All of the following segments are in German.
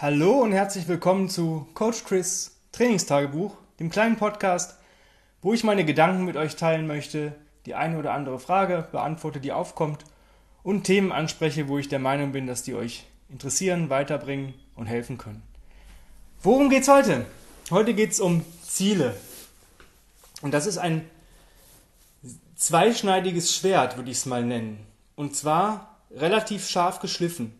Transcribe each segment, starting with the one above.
Hallo und herzlich willkommen zu Coach Chris Trainingstagebuch, dem kleinen Podcast, wo ich meine Gedanken mit euch teilen möchte, die eine oder andere Frage beantworte, die aufkommt und Themen anspreche, wo ich der Meinung bin, dass die euch interessieren, weiterbringen und helfen können. Worum geht's heute? Heute geht's um Ziele. Und das ist ein zweischneidiges Schwert, würde ich es mal nennen. Und zwar relativ scharf geschliffen.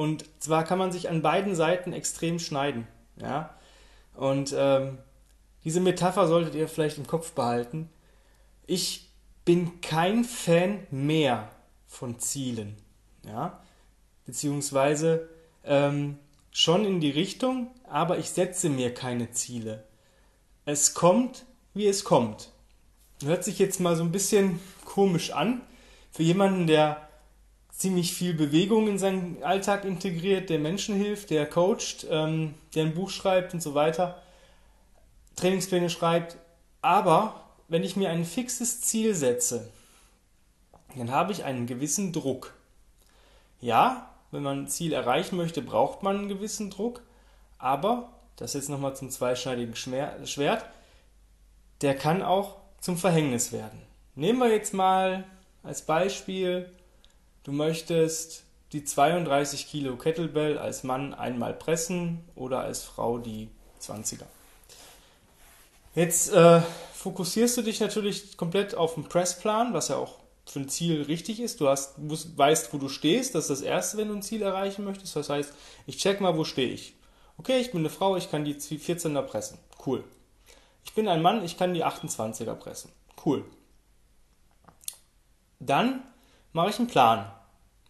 Und zwar kann man sich an beiden Seiten extrem schneiden. Ja? Und ähm, diese Metapher solltet ihr vielleicht im Kopf behalten. Ich bin kein Fan mehr von Zielen. Ja? Beziehungsweise ähm, schon in die Richtung, aber ich setze mir keine Ziele. Es kommt, wie es kommt. Hört sich jetzt mal so ein bisschen komisch an. Für jemanden, der ziemlich viel Bewegung in seinen Alltag integriert, der Menschen hilft, der coacht, ähm, der ein Buch schreibt und so weiter, Trainingspläne schreibt. Aber wenn ich mir ein fixes Ziel setze, dann habe ich einen gewissen Druck. Ja, wenn man ein Ziel erreichen möchte, braucht man einen gewissen Druck, aber, das jetzt nochmal zum zweischneidigen Schwert, der kann auch zum Verhängnis werden. Nehmen wir jetzt mal als Beispiel Du möchtest die 32 Kilo Kettlebell als Mann einmal pressen oder als Frau die 20er. Jetzt äh, fokussierst du dich natürlich komplett auf den Pressplan, was ja auch für ein Ziel richtig ist. Du hast, weißt, wo du stehst. Das ist das Erste, wenn du ein Ziel erreichen möchtest. Das heißt, ich check mal, wo stehe ich. Okay, ich bin eine Frau, ich kann die 14er pressen. Cool. Ich bin ein Mann, ich kann die 28er pressen. Cool. Dann mache ich einen Plan.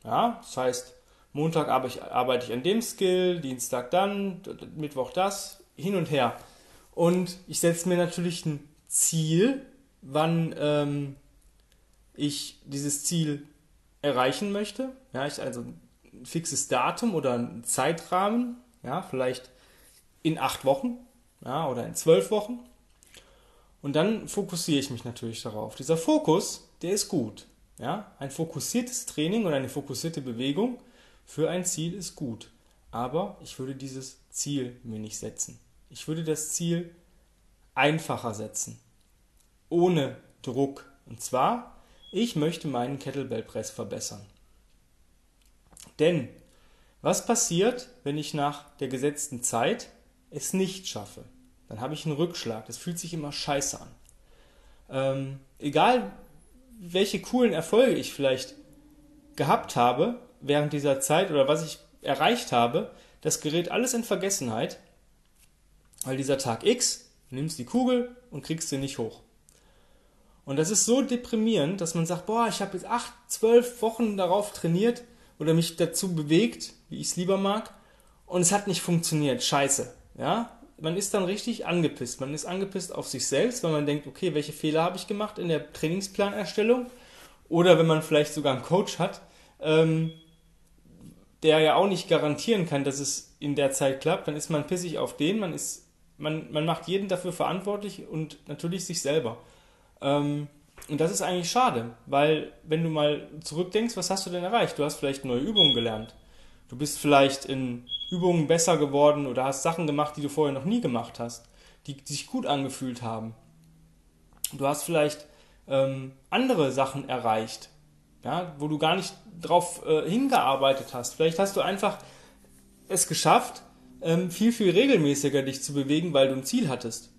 Ja, das heißt, Montag arbeite ich an dem Skill, Dienstag dann, Mittwoch das, hin und her. Und ich setze mir natürlich ein Ziel, wann ähm, ich dieses Ziel erreichen möchte. Ja, ich also ein fixes Datum oder einen Zeitrahmen, ja, vielleicht in acht Wochen ja, oder in zwölf Wochen. Und dann fokussiere ich mich natürlich darauf. Dieser Fokus, der ist gut. Ja, ein fokussiertes Training oder eine fokussierte Bewegung für ein Ziel ist gut. Aber ich würde dieses Ziel mir nicht setzen. Ich würde das Ziel einfacher setzen. Ohne Druck. Und zwar, ich möchte meinen Kettlebell Press verbessern. Denn was passiert, wenn ich nach der gesetzten Zeit es nicht schaffe? Dann habe ich einen Rückschlag. Das fühlt sich immer scheiße an. Ähm, egal welche coolen Erfolge ich vielleicht gehabt habe während dieser Zeit oder was ich erreicht habe, das gerät alles in Vergessenheit, weil dieser Tag X, du nimmst die Kugel und kriegst sie nicht hoch. Und das ist so deprimierend, dass man sagt, boah, ich habe jetzt acht, zwölf Wochen darauf trainiert oder mich dazu bewegt, wie ich es lieber mag, und es hat nicht funktioniert. Scheiße. Ja? Man ist dann richtig angepisst. Man ist angepisst auf sich selbst, weil man denkt, okay, welche Fehler habe ich gemacht in der Trainingsplanerstellung? Oder wenn man vielleicht sogar einen Coach hat, ähm, der ja auch nicht garantieren kann, dass es in der Zeit klappt, dann ist man pissig auf den, man ist, man, man macht jeden dafür verantwortlich und natürlich sich selber. Ähm, und das ist eigentlich schade, weil wenn du mal zurückdenkst, was hast du denn erreicht? Du hast vielleicht neue Übungen gelernt. Du bist vielleicht in Übungen besser geworden oder hast Sachen gemacht, die du vorher noch nie gemacht hast, die, die sich gut angefühlt haben. Du hast vielleicht ähm, andere Sachen erreicht, ja, wo du gar nicht drauf äh, hingearbeitet hast. Vielleicht hast du einfach es geschafft, ähm, viel, viel regelmäßiger dich zu bewegen, weil du ein Ziel hattest.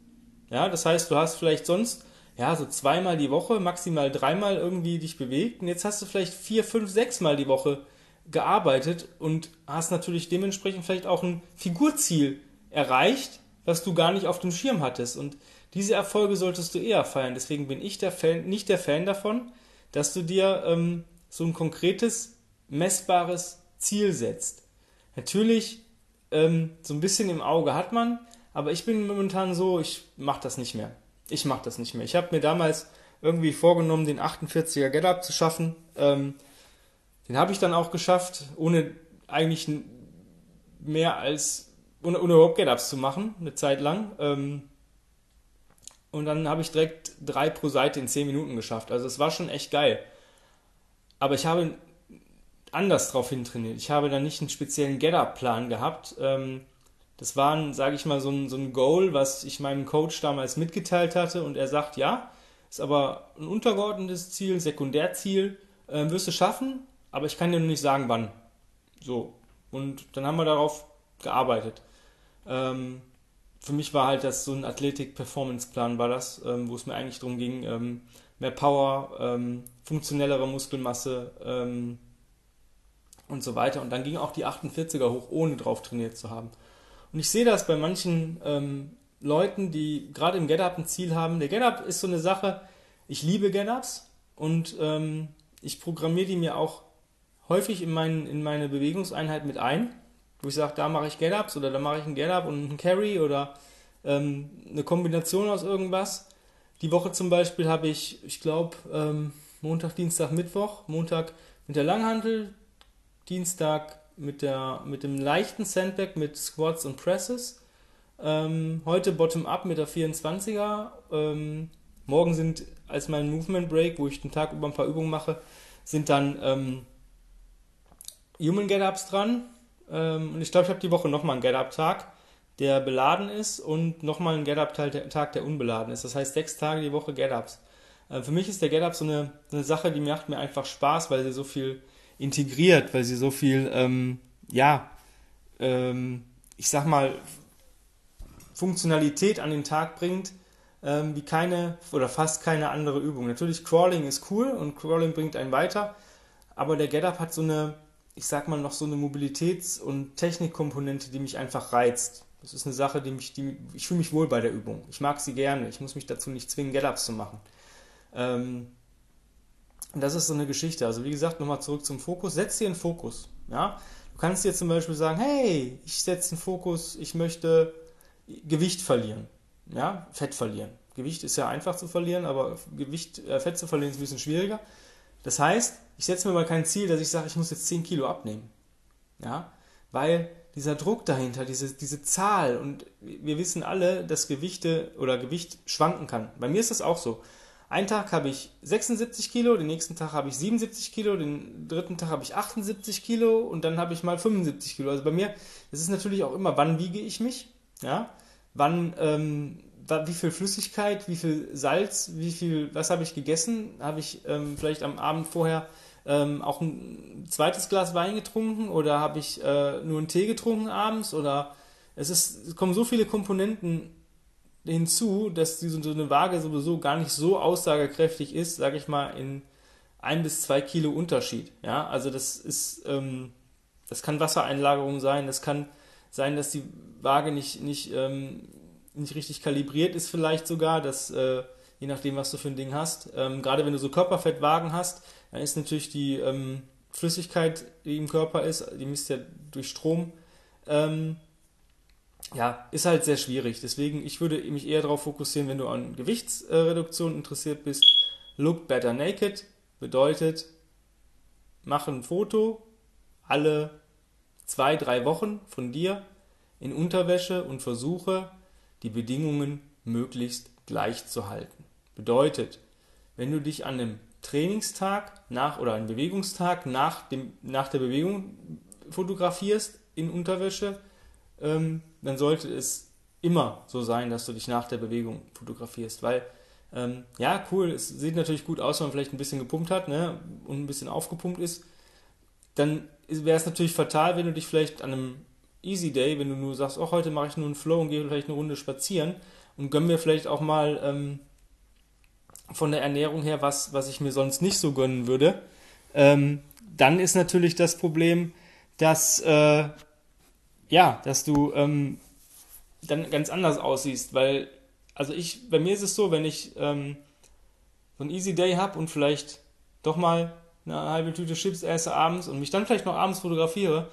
Ja, das heißt, du hast vielleicht sonst ja, so zweimal die Woche, maximal dreimal irgendwie dich bewegt und jetzt hast du vielleicht vier, fünf, sechsmal die Woche gearbeitet und hast natürlich dementsprechend vielleicht auch ein Figurziel erreicht, was du gar nicht auf dem Schirm hattest. Und diese Erfolge solltest du eher feiern. Deswegen bin ich der Fan, nicht der Fan davon, dass du dir ähm, so ein konkretes, messbares Ziel setzt. Natürlich, ähm, so ein bisschen im Auge hat man, aber ich bin momentan so, ich mache das nicht mehr. Ich mache das nicht mehr. Ich habe mir damals irgendwie vorgenommen, den 48er Get-Up zu schaffen. Ähm, den habe ich dann auch geschafft, ohne eigentlich mehr als, ohne, ohne überhaupt Get-Ups zu machen, eine Zeit lang. Ähm, und dann habe ich direkt drei pro Seite in zehn Minuten geschafft. Also es war schon echt geil. Aber ich habe anders drauf hintrainiert. Ich habe da nicht einen speziellen Get-Up-Plan gehabt. Ähm, das war, sage ich mal, so ein, so ein Goal, was ich meinem Coach damals mitgeteilt hatte und er sagt, ja, ist aber ein untergeordnetes Ziel, Sekundärziel, äh, wirst du schaffen, aber ich kann dir nicht sagen, wann. So. Und dann haben wir darauf gearbeitet. Ähm, für mich war halt das so ein Athletik-Performance-Plan war das, ähm, wo es mir eigentlich darum ging, ähm, mehr Power, ähm, funktionellere Muskelmasse ähm, und so weiter. Und dann ging auch die 48er hoch, ohne drauf trainiert zu haben. Und ich sehe das bei manchen ähm, Leuten, die gerade im Get-Up ein Ziel haben. Der Get-Up ist so eine Sache, ich liebe Get-Ups und ich programmiere die mir auch häufig in, mein, in meine Bewegungseinheit mit ein, wo ich sage, da mache ich Get-Ups oder da mache ich ein Get-Up und einen Carry oder ähm, eine Kombination aus irgendwas. Die Woche zum Beispiel habe ich, ich glaube, ähm, Montag, Dienstag, Mittwoch. Montag mit der Langhantel, Dienstag mit, der, mit dem leichten Sandbag mit Squats und Presses. Ähm, heute Bottom-Up mit der 24er. Ähm, morgen sind als mein Movement Break, wo ich den Tag über ein paar Übungen mache, sind dann ähm, Human Get-Ups dran. Ähm, und ich glaube, ich habe die Woche nochmal einen Get-Up-Tag, der beladen ist und nochmal einen Get-Up-Tag, der unbeladen ist. Das heißt, sechs Tage die Woche Get-Ups. Äh, für mich ist der Get-Up so eine, eine Sache, die macht mir einfach Spaß, weil sie so viel integriert, weil sie so viel, ähm, ja, ähm, ich sag mal, Funktionalität an den Tag bringt, ähm, wie keine oder fast keine andere Übung. Natürlich, Crawling ist cool und Crawling bringt einen weiter, aber der Get-Up hat so eine, ich sag mal, noch so eine Mobilitäts- und Technikkomponente, die mich einfach reizt. Das ist eine Sache, die mich, die, ich fühle mich wohl bei der Übung. Ich mag sie gerne. Ich muss mich dazu nicht zwingen, Get-Ups zu machen. Ähm, das ist so eine Geschichte. Also wie gesagt, nochmal zurück zum Fokus. Setz dir einen Fokus. Ja? Du kannst dir zum Beispiel sagen, hey, ich setze einen Fokus, ich möchte Gewicht verlieren. Ja, Fett verlieren. Gewicht ist ja einfach zu verlieren, aber Gewicht, äh, Fett zu verlieren ist ein bisschen schwieriger. Das heißt, ich setze mir mal kein Ziel, dass ich sage, ich muss jetzt 10 Kilo abnehmen. Ja, weil dieser Druck dahinter, diese, diese Zahl und wir wissen alle, dass Gewichte oder Gewicht schwanken kann. Bei mir ist das auch so. Einen Tag habe ich 76 Kilo, den nächsten Tag habe ich 77 Kilo, den dritten Tag habe ich 78 Kilo und dann habe ich mal 75 Kilo. Also bei mir, das ist natürlich auch immer, wann wiege ich mich, ja, wann, ähm, wie viel Flüssigkeit, wie viel Salz, wie viel, was habe ich gegessen, habe ich ähm, vielleicht am Abend vorher ähm, auch ein zweites Glas Wein getrunken oder habe ich äh, nur einen Tee getrunken abends oder es ist, es kommen so viele Komponenten hinzu, dass diese, so eine Waage sowieso gar nicht so aussagekräftig ist, sage ich mal, in ein bis zwei Kilo Unterschied. Ja, also das ist, ähm, das kann Wassereinlagerung sein, das kann sein, dass die Waage nicht, nicht, ähm, nicht richtig kalibriert ist, vielleicht sogar, dass, äh, je nachdem, was du für ein Ding hast. Ähm, gerade wenn du so Körperfettwagen hast, dann ist natürlich die ähm, Flüssigkeit, die im Körper ist, die misst ja durch Strom, ähm, ja, ist halt sehr schwierig. Deswegen, ich würde mich eher darauf fokussieren, wenn du an Gewichtsreduktion interessiert bist. Look better naked bedeutet, mach ein Foto alle zwei, drei Wochen von dir in Unterwäsche und versuche, die Bedingungen möglichst gleich zu halten. Bedeutet, wenn du dich an einem Trainingstag nach oder einem Bewegungstag nach, dem, nach der Bewegung fotografierst in Unterwäsche, ähm, dann sollte es immer so sein, dass du dich nach der Bewegung fotografierst, weil ähm, ja, cool, es sieht natürlich gut aus, wenn man vielleicht ein bisschen gepumpt hat ne, und ein bisschen aufgepumpt ist. Dann wäre es natürlich fatal, wenn du dich vielleicht an einem Easy Day, wenn du nur sagst, oh, heute mache ich nur einen Flow und gehe vielleicht eine Runde spazieren und gönn mir vielleicht auch mal ähm, von der Ernährung her was, was ich mir sonst nicht so gönnen würde, ähm, dann ist natürlich das Problem, dass äh, ja, dass du ähm, dann ganz anders aussiehst, weil, also ich, bei mir ist es so, wenn ich ähm, so einen Easy Day habe und vielleicht doch mal eine halbe Tüte Chips esse abends und mich dann vielleicht noch abends fotografiere,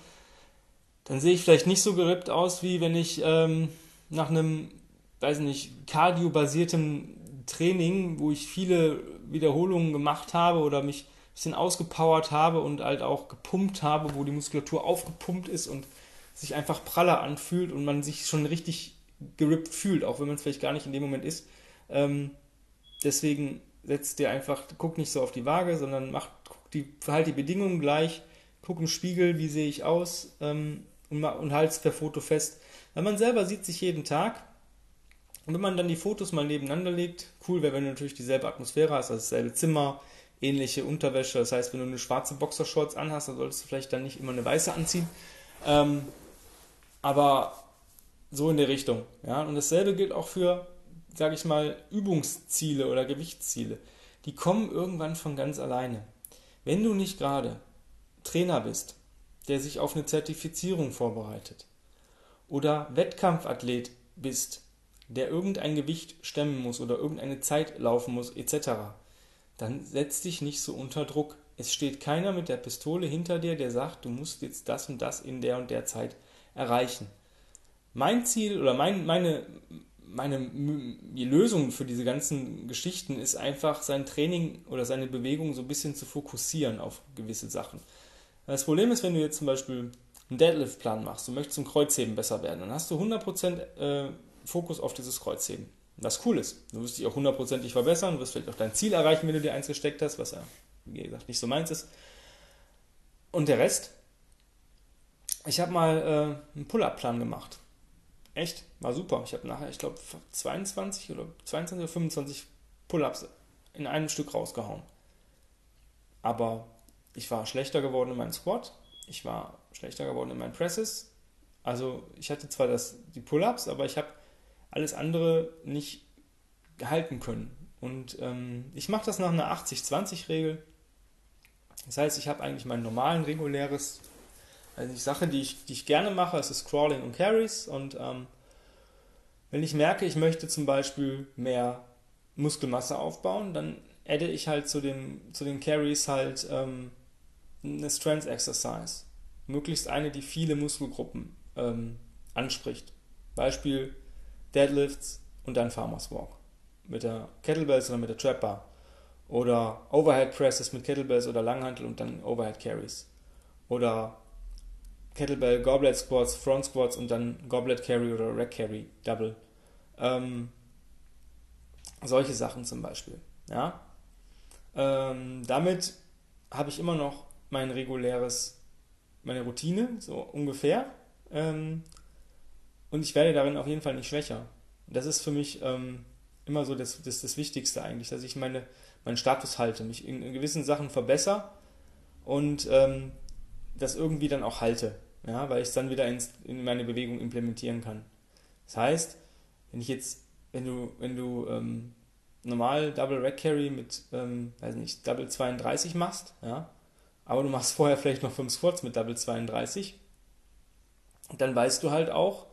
dann sehe ich vielleicht nicht so gerippt aus, wie wenn ich ähm, nach einem, weiß nicht, cardio-basierten Training, wo ich viele Wiederholungen gemacht habe oder mich ein bisschen ausgepowert habe und halt auch gepumpt habe, wo die Muskulatur aufgepumpt ist und sich einfach praller anfühlt und man sich schon richtig gerippt fühlt, auch wenn man es vielleicht gar nicht in dem Moment ist. Ähm, deswegen setzt dir einfach, guck nicht so auf die Waage, sondern mach, guck die, verhalt die Bedingungen gleich gucke im Spiegel, wie sehe ich aus ähm, und, und halte es per Foto fest. Weil man selber sieht sich jeden Tag und wenn man dann die Fotos mal nebeneinander legt, cool wäre, wenn du natürlich dieselbe Atmosphäre hast, also dasselbe Zimmer, ähnliche Unterwäsche. Das heißt, wenn du eine schwarze Boxershorts anhast, dann solltest du vielleicht dann nicht immer eine weiße anziehen. Ähm, aber so in der Richtung. Ja? Und dasselbe gilt auch für, sage ich mal, Übungsziele oder Gewichtsziele. Die kommen irgendwann von ganz alleine. Wenn du nicht gerade Trainer bist, der sich auf eine Zertifizierung vorbereitet, oder Wettkampfathlet bist, der irgendein Gewicht stemmen muss oder irgendeine Zeit laufen muss, etc., dann setz dich nicht so unter Druck. Es steht keiner mit der Pistole hinter dir, der sagt, du musst jetzt das und das in der und der Zeit erreichen. Mein Ziel oder mein, meine, meine Lösung für diese ganzen Geschichten ist einfach, sein Training oder seine Bewegung so ein bisschen zu fokussieren auf gewisse Sachen. Das Problem ist, wenn du jetzt zum Beispiel einen Deadlift-Plan machst, du möchtest im Kreuzheben besser werden, dann hast du 100% äh, Fokus auf dieses Kreuzheben. Was cool ist. Du wirst dich auch hundertprozentig verbessern, du wirst vielleicht auch dein Ziel erreichen, wenn du dir eins gesteckt hast, was ja, wie gesagt, nicht so meins ist. Und der Rest? Ich habe mal äh, einen Pull-Up-Plan gemacht. Echt, war super. Ich habe nachher, ich glaube, 22 oder 22 oder 25 Pull-Ups in einem Stück rausgehauen. Aber ich war schlechter geworden in meinem Squat, ich war schlechter geworden in meinen Presses. Also ich hatte zwar das, die Pull-Ups, aber ich habe alles andere nicht halten können. Und ähm, ich mache das nach einer 80-20-Regel. Das heißt, ich habe eigentlich mein normalen, reguläres, also die Sache, die ich, die ich gerne mache, ist das Crawling und Carries. Und ähm, wenn ich merke, ich möchte zum Beispiel mehr Muskelmasse aufbauen, dann adde ich halt zu, dem, zu den Carries halt ähm, eine Strength Exercise. Möglichst eine, die viele Muskelgruppen ähm, anspricht. Beispiel Deadlifts und dann Farmers Walk. Mit der Kettlebells oder mit der Trap. Oder Overhead Presses mit Kettlebells oder Langhantel und dann Overhead Carries. Oder Kettlebell Goblet Squats, Front Squats und dann Goblet Carry oder Rack Carry Double. Ähm, solche Sachen zum Beispiel. Ja? Ähm, damit habe ich immer noch mein reguläres, meine Routine, so ungefähr. Ähm, und ich werde darin auf jeden Fall nicht schwächer. Das ist für mich ähm, immer so das, das, das Wichtigste eigentlich, dass ich meine, meinen Status halte, mich in, in gewissen Sachen verbessere und ähm, das irgendwie dann auch halte, ja, weil ich es dann wieder ins, in meine Bewegung implementieren kann. Das heißt, wenn ich jetzt, wenn du, wenn du ähm, normal Double Rack Carry mit, ähm, weiß nicht, Double 32 machst, ja, aber du machst vorher vielleicht noch 5 Squats mit Double 32, dann weißt du halt auch,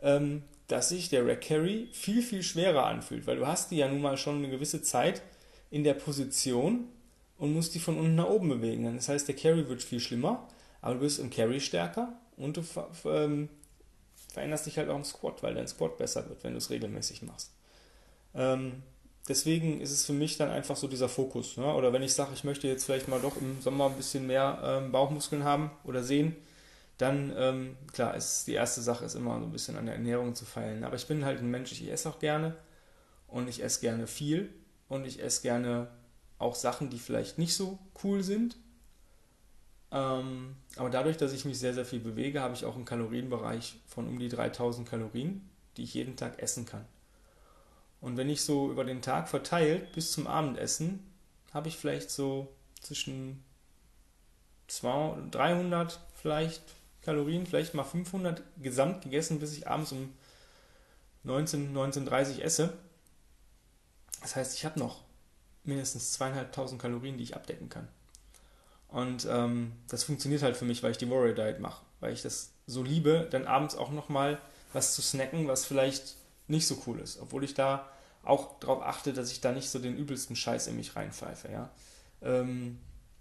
ähm, dass sich der Rack Carry viel, viel schwerer anfühlt, weil du hast die ja nun mal schon eine gewisse Zeit in der Position und musst die von unten nach oben bewegen. Das heißt, der Carry wird viel schlimmer, aber du bist im Carry stärker und du ver ähm, veränderst dich halt auch im Squat, weil dein Squat besser wird, wenn du es regelmäßig machst. Ähm, deswegen ist es für mich dann einfach so dieser Fokus. Ne? Oder wenn ich sage, ich möchte jetzt vielleicht mal doch im Sommer ein bisschen mehr ähm, Bauchmuskeln haben oder sehen, dann, ähm, klar, ist die erste Sache ist immer so ein bisschen an der Ernährung zu feilen. Aber ich bin halt ein Mensch, ich esse auch gerne und ich esse gerne viel und ich esse gerne auch Sachen, die vielleicht nicht so cool sind. Ähm, aber dadurch, dass ich mich sehr, sehr viel bewege, habe ich auch einen Kalorienbereich von um die 3000 Kalorien, die ich jeden Tag essen kann. Und wenn ich so über den Tag verteilt bis zum Abendessen, habe ich vielleicht so zwischen 200, 300 vielleicht Kalorien, vielleicht mal 500 gesamt gegessen, bis ich abends um 19, 19.30 esse. Das heißt, ich habe noch mindestens zweieinhalbtausend Kalorien, die ich abdecken kann. Und ähm, das funktioniert halt für mich, weil ich die Warrior Diet mache, weil ich das so liebe, dann abends auch nochmal was zu snacken, was vielleicht nicht so cool ist, obwohl ich da auch darauf achte, dass ich da nicht so den übelsten Scheiß in mich reinpfeife, ja. Ähm,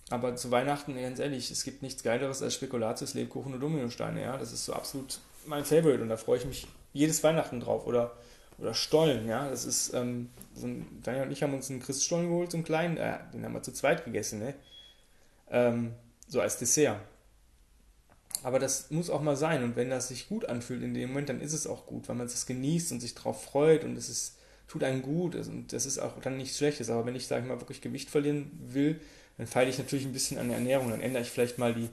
aber zu Weihnachten, ganz ehrlich, es gibt nichts Geileres als Spekulatius, Lebkuchen und Dominosteine. Ja? Das ist so absolut mein Favorite und da freue ich mich jedes Weihnachten drauf. Oder, oder Stollen, ja. Das ist, ähm, so ein, Daniel und ich haben uns einen Christstollen geholt, so einen kleinen, äh, den haben wir zu zweit gegessen, ne? Ähm, so als Dessert. Aber das muss auch mal sein. Und wenn das sich gut anfühlt in dem Moment, dann ist es auch gut, weil man es genießt und sich darauf freut und es ist, tut einem gut. Und das ist auch dann nichts Schlechtes. Aber wenn ich, sage ich mal, wirklich Gewicht verlieren will, dann feile ich natürlich ein bisschen an der Ernährung. Dann ändere ich vielleicht mal die,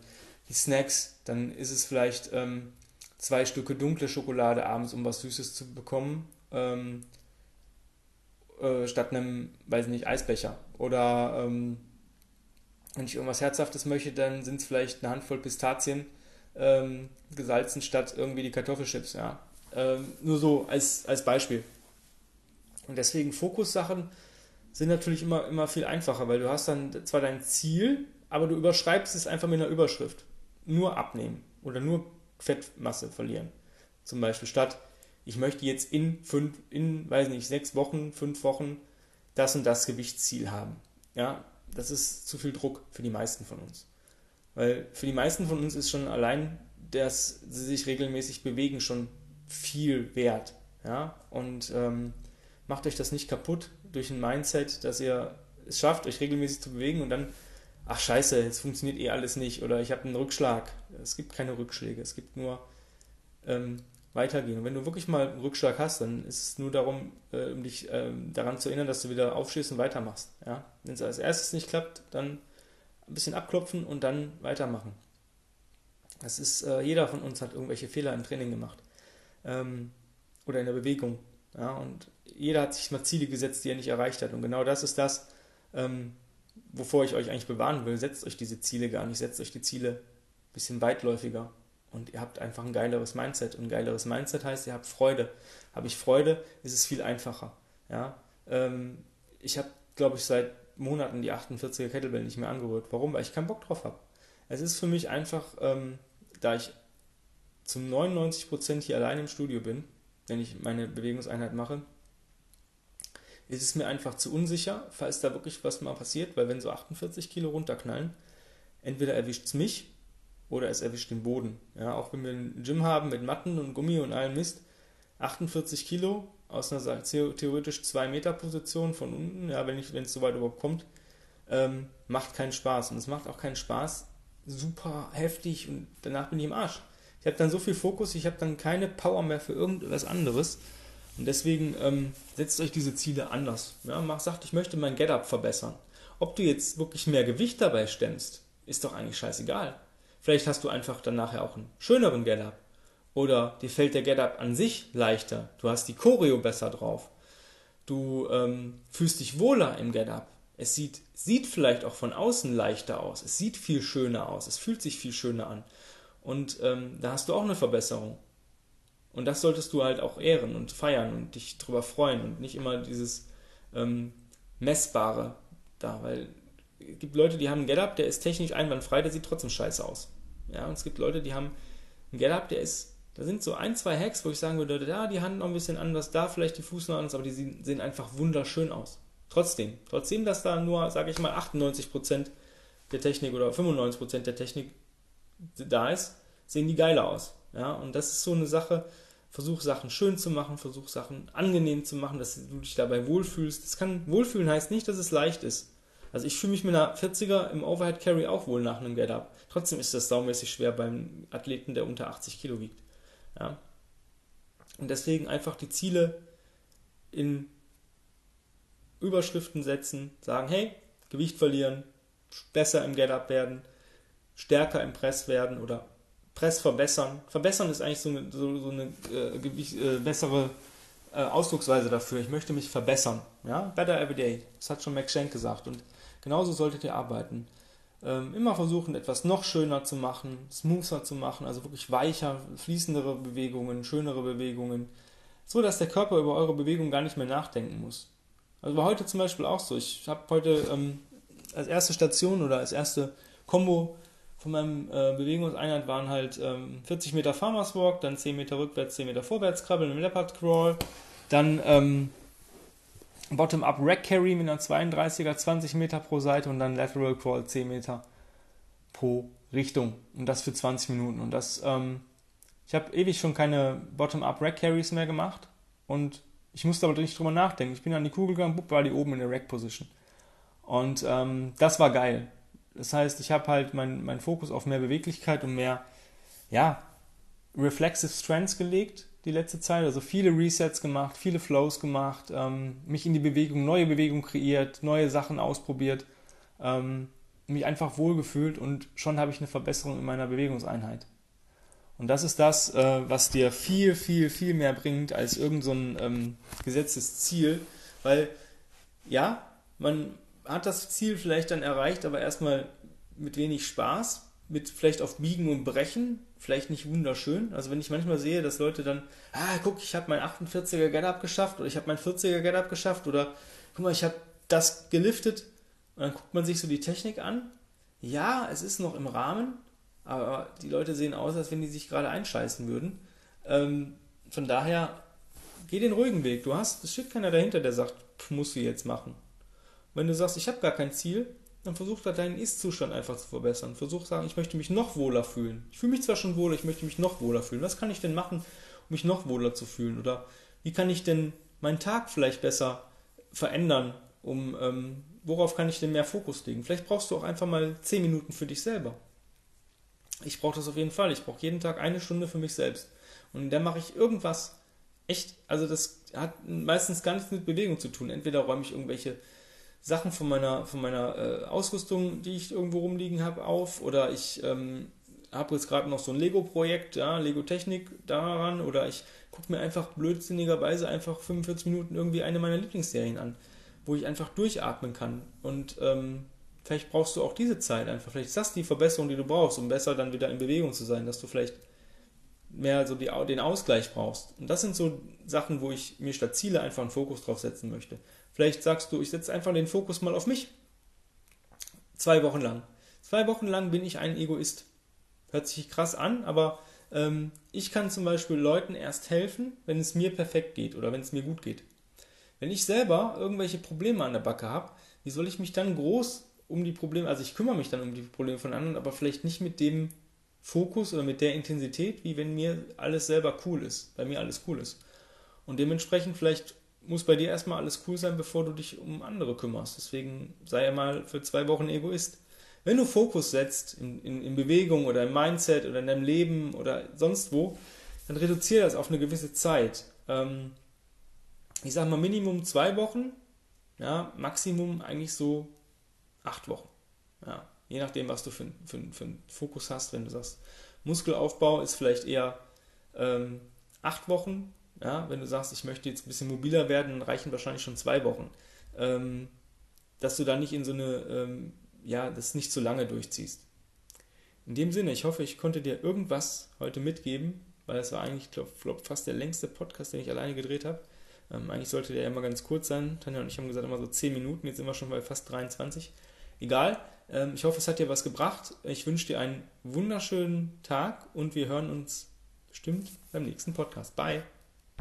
die Snacks, dann ist es vielleicht ähm, zwei Stücke dunkle Schokolade abends, um was Süßes zu bekommen, ähm, äh, statt einem, weiß nicht, Eisbecher. Oder ähm, wenn ich irgendwas Herzhaftes möchte, dann sind es vielleicht eine Handvoll Pistazien ähm, gesalzen statt irgendwie die Kartoffelchips. Ja. Ähm, nur so als, als Beispiel. Und deswegen Fokussachen sind natürlich immer, immer viel einfacher, weil du hast dann zwar dein Ziel, aber du überschreibst es einfach mit einer Überschrift. Nur abnehmen oder nur Fettmasse verlieren. Zum Beispiel statt, ich möchte jetzt in fünf, in, weiß nicht, sechs Wochen, fünf Wochen das und das Gewichtsziel haben. Ja, das ist zu viel Druck für die meisten von uns. Weil für die meisten von uns ist schon allein, dass sie sich regelmäßig bewegen, schon viel wert. Ja, und ähm, macht euch das nicht kaputt durch ein Mindset, dass ihr es schafft, euch regelmäßig zu bewegen und dann, ach scheiße, jetzt funktioniert eh alles nicht oder ich habe einen Rückschlag. Es gibt keine Rückschläge, es gibt nur ähm, weitergehen. Und wenn du wirklich mal einen Rückschlag hast, dann ist es nur darum, äh, um dich äh, daran zu erinnern, dass du wieder aufstehst und weitermachst. Ja? Wenn es als erstes nicht klappt, dann ein bisschen abklopfen und dann weitermachen. Das ist, äh, jeder von uns hat irgendwelche Fehler im Training gemacht. Ähm, oder in der Bewegung. Ja? Und jeder hat sich mal Ziele gesetzt, die er nicht erreicht hat. Und genau das ist das, ähm, wovor ich euch eigentlich bewahren will. Setzt euch diese Ziele gar nicht, setzt euch die Ziele ein bisschen weitläufiger. Und ihr habt einfach ein geileres Mindset. Und ein geileres Mindset heißt, ihr habt Freude. Habe ich Freude, ist es viel einfacher. Ja? Ähm, ich habe, glaube ich, seit Monaten die 48er Kettlebell nicht mehr angerührt. Warum? Weil ich keinen Bock drauf habe. Es ist für mich einfach, ähm, da ich zum 99% hier allein im Studio bin, wenn ich meine Bewegungseinheit mache, ist es mir einfach zu unsicher, falls da wirklich was mal passiert, weil wenn so 48 Kilo runterknallen, entweder erwischt es mich oder es erwischt den Boden. Ja, auch wenn wir ein Gym haben mit Matten und Gummi und allem Mist, 48 Kilo aus einer theoretisch 2 Meter Position von unten, ja, wenn es so weit überhaupt kommt, ähm, macht keinen Spaß. Und es macht auch keinen Spaß, super heftig und danach bin ich im Arsch. Ich habe dann so viel Fokus, ich habe dann keine Power mehr für irgendwas anderes. Und deswegen ähm, setzt euch diese Ziele anders. Ja, mach, sagt, ich möchte mein Get-Up verbessern. Ob du jetzt wirklich mehr Gewicht dabei stemmst, ist doch eigentlich scheißegal. Vielleicht hast du einfach dann nachher auch einen schöneren Get-Up. Oder dir fällt der Get-Up an sich leichter. Du hast die Choreo besser drauf. Du ähm, fühlst dich wohler im Get-Up. Es sieht, sieht vielleicht auch von außen leichter aus. Es sieht viel schöner aus. Es fühlt sich viel schöner an. Und ähm, da hast du auch eine Verbesserung. Und das solltest du halt auch ehren und feiern und dich drüber freuen und nicht immer dieses ähm, Messbare da, weil es gibt Leute, die haben einen Get-Up, der ist technisch einwandfrei, der sieht trotzdem scheiße aus. Ja, und es gibt Leute, die haben einen Get-Up, der ist, da sind so ein, zwei Hacks, wo ich sagen würde, da die Hand noch ein bisschen anders, da vielleicht die Fuß noch anders, aber die sehen einfach wunderschön aus. Trotzdem, trotzdem, dass da nur, sage ich mal, 98% der Technik oder 95% der Technik da ist, sehen die geiler aus. Ja, und das ist so eine Sache, versuch Sachen schön zu machen, versuch Sachen angenehm zu machen, dass du dich dabei wohlfühlst. Das kann, wohlfühlen heißt nicht, dass es leicht ist. Also ich fühle mich mit einer 40er im Overhead Carry auch wohl nach einem Get-Up. Trotzdem ist das saumäßig schwer beim Athleten, der unter 80 Kilo wiegt. Ja. Und deswegen einfach die Ziele in Überschriften setzen, sagen, hey, Gewicht verlieren, besser im Get-Up werden, stärker im Press werden oder Press verbessern. Verbessern ist eigentlich so eine, so, so eine äh, äh, bessere äh, Ausdrucksweise dafür. Ich möchte mich verbessern. Ja? Better every day. Das hat schon Max Schenk gesagt. Und genauso solltet ihr arbeiten. Ähm, immer versuchen, etwas noch schöner zu machen, smoother zu machen, also wirklich weicher, fließendere Bewegungen, schönere Bewegungen, so dass der Körper über eure Bewegung gar nicht mehr nachdenken muss. Also war heute zum Beispiel auch so. Ich habe heute ähm, als erste Station oder als erste Combo von meinem äh, Bewegungseinheit waren halt ähm, 40 Meter Farmers Walk, dann 10 Meter rückwärts, 10 Meter vorwärts krabbeln im Leopard Crawl, dann ähm, Bottom-up Rack Carry mit einer 32er 20 Meter pro Seite und dann Lateral Crawl 10 Meter pro Richtung und das für 20 Minuten und das ähm, ich habe ewig schon keine Bottom-up Rack Carries mehr gemacht und ich musste aber nicht drüber nachdenken. Ich bin an die Kugel gegangen, bupp, war die oben in der Rack Position. Und ähm, das war geil. Das heißt, ich habe halt meinen mein Fokus auf mehr Beweglichkeit und mehr, ja, Reflexive Strengths gelegt die letzte Zeit. Also viele Resets gemacht, viele Flows gemacht, ähm, mich in die Bewegung, neue Bewegung kreiert, neue Sachen ausprobiert. Ähm, mich einfach wohlgefühlt und schon habe ich eine Verbesserung in meiner Bewegungseinheit. Und das ist das, äh, was dir viel, viel, viel mehr bringt als irgendein so ähm, gesetztes Ziel. Weil, ja, man hat das Ziel vielleicht dann erreicht, aber erstmal mit wenig Spaß, mit vielleicht auf Biegen und Brechen, vielleicht nicht wunderschön. Also wenn ich manchmal sehe, dass Leute dann, ah, guck, ich habe mein 48er Get-Up geschafft oder ich habe mein 40er Get-Up geschafft oder guck mal, ich habe das geliftet und dann guckt man sich so die Technik an. Ja, es ist noch im Rahmen, aber die Leute sehen aus, als wenn die sich gerade einscheißen würden. Ähm, von daher, geh den ruhigen Weg. Du hast, es steht keiner dahinter, der sagt, musst du jetzt machen. Wenn du sagst, ich habe gar kein Ziel, dann versuch da deinen Ist-Zustand einfach zu verbessern. Versuch sagen, ich möchte mich noch wohler fühlen. Ich fühle mich zwar schon wohl, ich möchte mich noch wohler fühlen. Was kann ich denn machen, um mich noch wohler zu fühlen? Oder wie kann ich denn meinen Tag vielleicht besser verändern, um ähm, worauf kann ich denn mehr Fokus legen? Vielleicht brauchst du auch einfach mal 10 Minuten für dich selber. Ich brauche das auf jeden Fall. Ich brauche jeden Tag eine Stunde für mich selbst. Und in der mache ich irgendwas echt, also das hat meistens gar nichts mit Bewegung zu tun. Entweder räume ich irgendwelche Sachen von meiner, von meiner äh, Ausrüstung, die ich irgendwo rumliegen habe, auf oder ich ähm, habe jetzt gerade noch so ein Lego-Projekt, ja, Lego-Technik daran oder ich gucke mir einfach blödsinnigerweise einfach 45 Minuten irgendwie eine meiner Lieblingsserien an wo ich einfach durchatmen kann. Und ähm, vielleicht brauchst du auch diese Zeit einfach. Vielleicht ist das die Verbesserung, die du brauchst, um besser dann wieder in Bewegung zu sein, dass du vielleicht mehr so die, den Ausgleich brauchst. Und das sind so Sachen, wo ich mir statt Ziele einfach einen Fokus drauf setzen möchte. Vielleicht sagst du, ich setze einfach den Fokus mal auf mich. Zwei Wochen lang. Zwei Wochen lang bin ich ein Egoist. Hört sich krass an, aber ähm, ich kann zum Beispiel Leuten erst helfen, wenn es mir perfekt geht oder wenn es mir gut geht. Wenn ich selber irgendwelche Probleme an der Backe habe, wie soll ich mich dann groß um die Probleme, also ich kümmere mich dann um die Probleme von anderen, aber vielleicht nicht mit dem Fokus oder mit der Intensität, wie wenn mir alles selber cool ist, bei mir alles cool ist. Und dementsprechend vielleicht muss bei dir erstmal alles cool sein, bevor du dich um andere kümmerst. Deswegen sei einmal für zwei Wochen Egoist. Wenn du Fokus setzt in, in, in Bewegung oder im Mindset oder in deinem Leben oder sonst wo, dann reduziere das auf eine gewisse Zeit. Ähm, ich sag mal Minimum zwei Wochen, ja, Maximum eigentlich so acht Wochen. Ja, je nachdem, was du für, für, für einen Fokus hast, wenn du sagst, Muskelaufbau ist vielleicht eher ähm, acht Wochen. Ja, wenn du sagst, ich möchte jetzt ein bisschen mobiler werden, dann reichen wahrscheinlich schon zwei Wochen. Ähm, dass du da nicht in so eine, ähm, ja, das nicht zu lange durchziehst. In dem Sinne, ich hoffe, ich konnte dir irgendwas heute mitgeben, weil es war eigentlich, glaube glaub, fast der längste Podcast, den ich alleine gedreht habe. Ähm, eigentlich sollte der ja immer ganz kurz sein. Tanja und ich haben gesagt, immer so 10 Minuten. Jetzt sind wir schon bei fast 23. Egal. Ähm, ich hoffe, es hat dir was gebracht. Ich wünsche dir einen wunderschönen Tag und wir hören uns bestimmt beim nächsten Podcast. Bye.